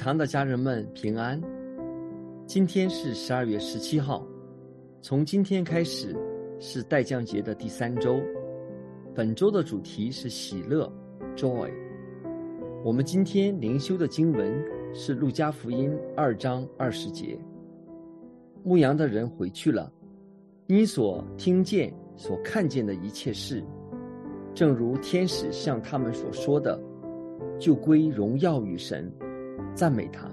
堂的家人们平安。今天是十二月十七号，从今天开始是代降节的第三周。本周的主题是喜乐 （joy）。我们今天灵修的经文是路加福音二章二十节。牧羊的人回去了，你所听见、所看见的一切事，正如天使向他们所说的，就归荣耀与神。赞美他。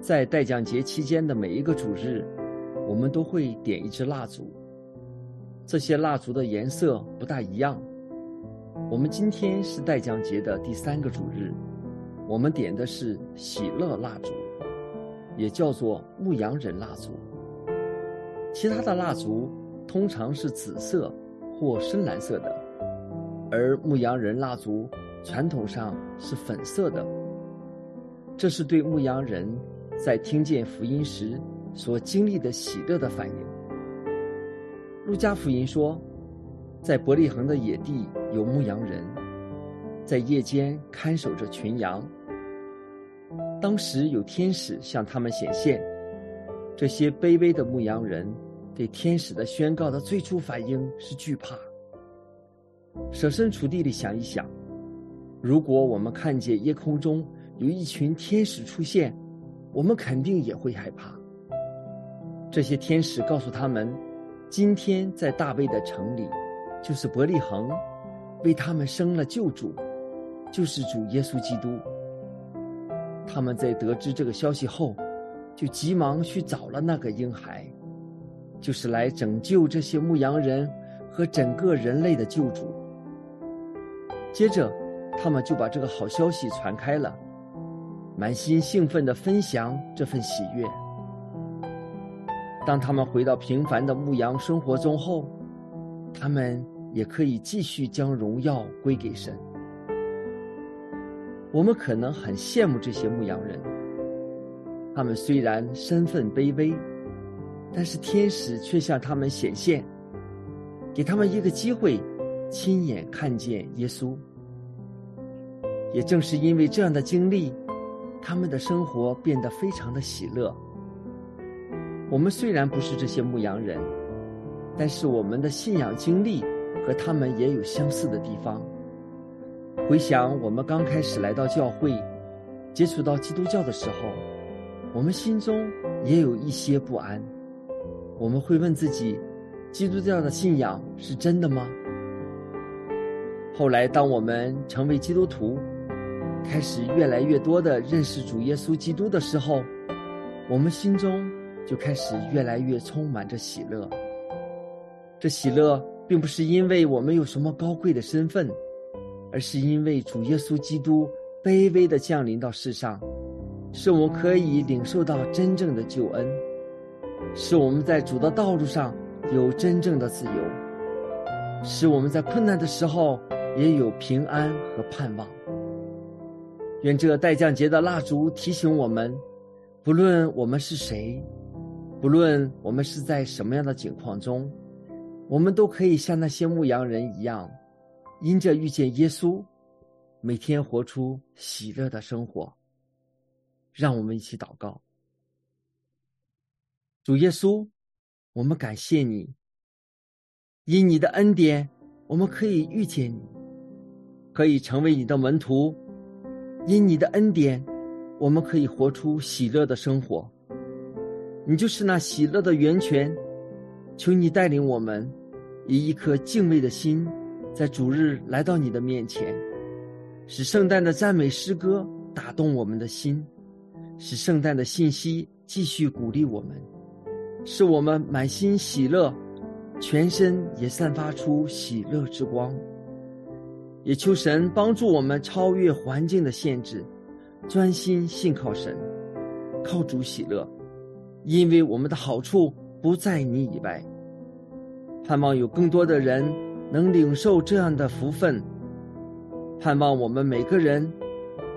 在代降节期间的每一个主日，我们都会点一支蜡烛。这些蜡烛的颜色不大一样。我们今天是代降节的第三个主日，我们点的是喜乐蜡烛，也叫做牧羊人蜡烛。其他的蜡烛通常是紫色或深蓝色的，而牧羊人蜡烛传统上是粉色的。这是对牧羊人在听见福音时所经历的喜乐的反应。路加福音说，在伯利恒的野地有牧羊人，在夜间看守着群羊。当时有天使向他们显现，这些卑微的牧羊人对天使的宣告的最初反应是惧怕。设身处地的想一想，如果我们看见夜空中，有一群天使出现，我们肯定也会害怕。这些天使告诉他们，今天在大卫的城里，就是伯利恒，为他们生了救主，就是主耶稣基督。他们在得知这个消息后，就急忙去找了那个婴孩，就是来拯救这些牧羊人和整个人类的救主。接着，他们就把这个好消息传开了。满心兴奋的分享这份喜悦。当他们回到平凡的牧羊生活中后，他们也可以继续将荣耀归给神。我们可能很羡慕这些牧羊人，他们虽然身份卑微，但是天使却向他们显现，给他们一个机会，亲眼看见耶稣。也正是因为这样的经历。他们的生活变得非常的喜乐。我们虽然不是这些牧羊人，但是我们的信仰经历和他们也有相似的地方。回想我们刚开始来到教会，接触到基督教的时候，我们心中也有一些不安。我们会问自己：基督教的信仰是真的吗？后来，当我们成为基督徒，开始越来越多的认识主耶稣基督的时候，我们心中就开始越来越充满着喜乐。这喜乐并不是因为我们有什么高贵的身份，而是因为主耶稣基督卑微的降临到世上，使我们可以领受到真正的救恩，使我们在主的道路上有真正的自由，使我们在困难的时候也有平安和盼望。愿这代降节的蜡烛提醒我们：不论我们是谁，不论我们是在什么样的境况中，我们都可以像那些牧羊人一样，因着遇见耶稣，每天活出喜乐的生活。让我们一起祷告：主耶稣，我们感谢你，因你的恩典，我们可以遇见你，可以成为你的门徒。因你的恩典，我们可以活出喜乐的生活。你就是那喜乐的源泉，求你带领我们，以一颗敬畏的心，在主日来到你的面前，使圣诞的赞美诗歌打动我们的心，使圣诞的信息继续鼓励我们，使我们满心喜乐，全身也散发出喜乐之光。也求神帮助我们超越环境的限制，专心信靠神，靠主喜乐，因为我们的好处不在你以外。盼望有更多的人能领受这样的福分，盼望我们每个人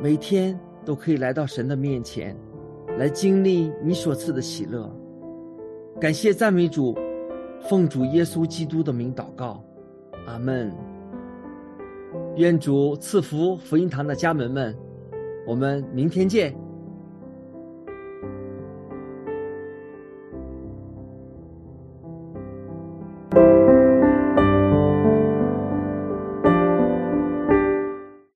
每天都可以来到神的面前，来经历你所赐的喜乐。感谢赞美主，奉主耶稣基督的名祷告，阿门。愿主赐福福音堂的家门们，我们明天见。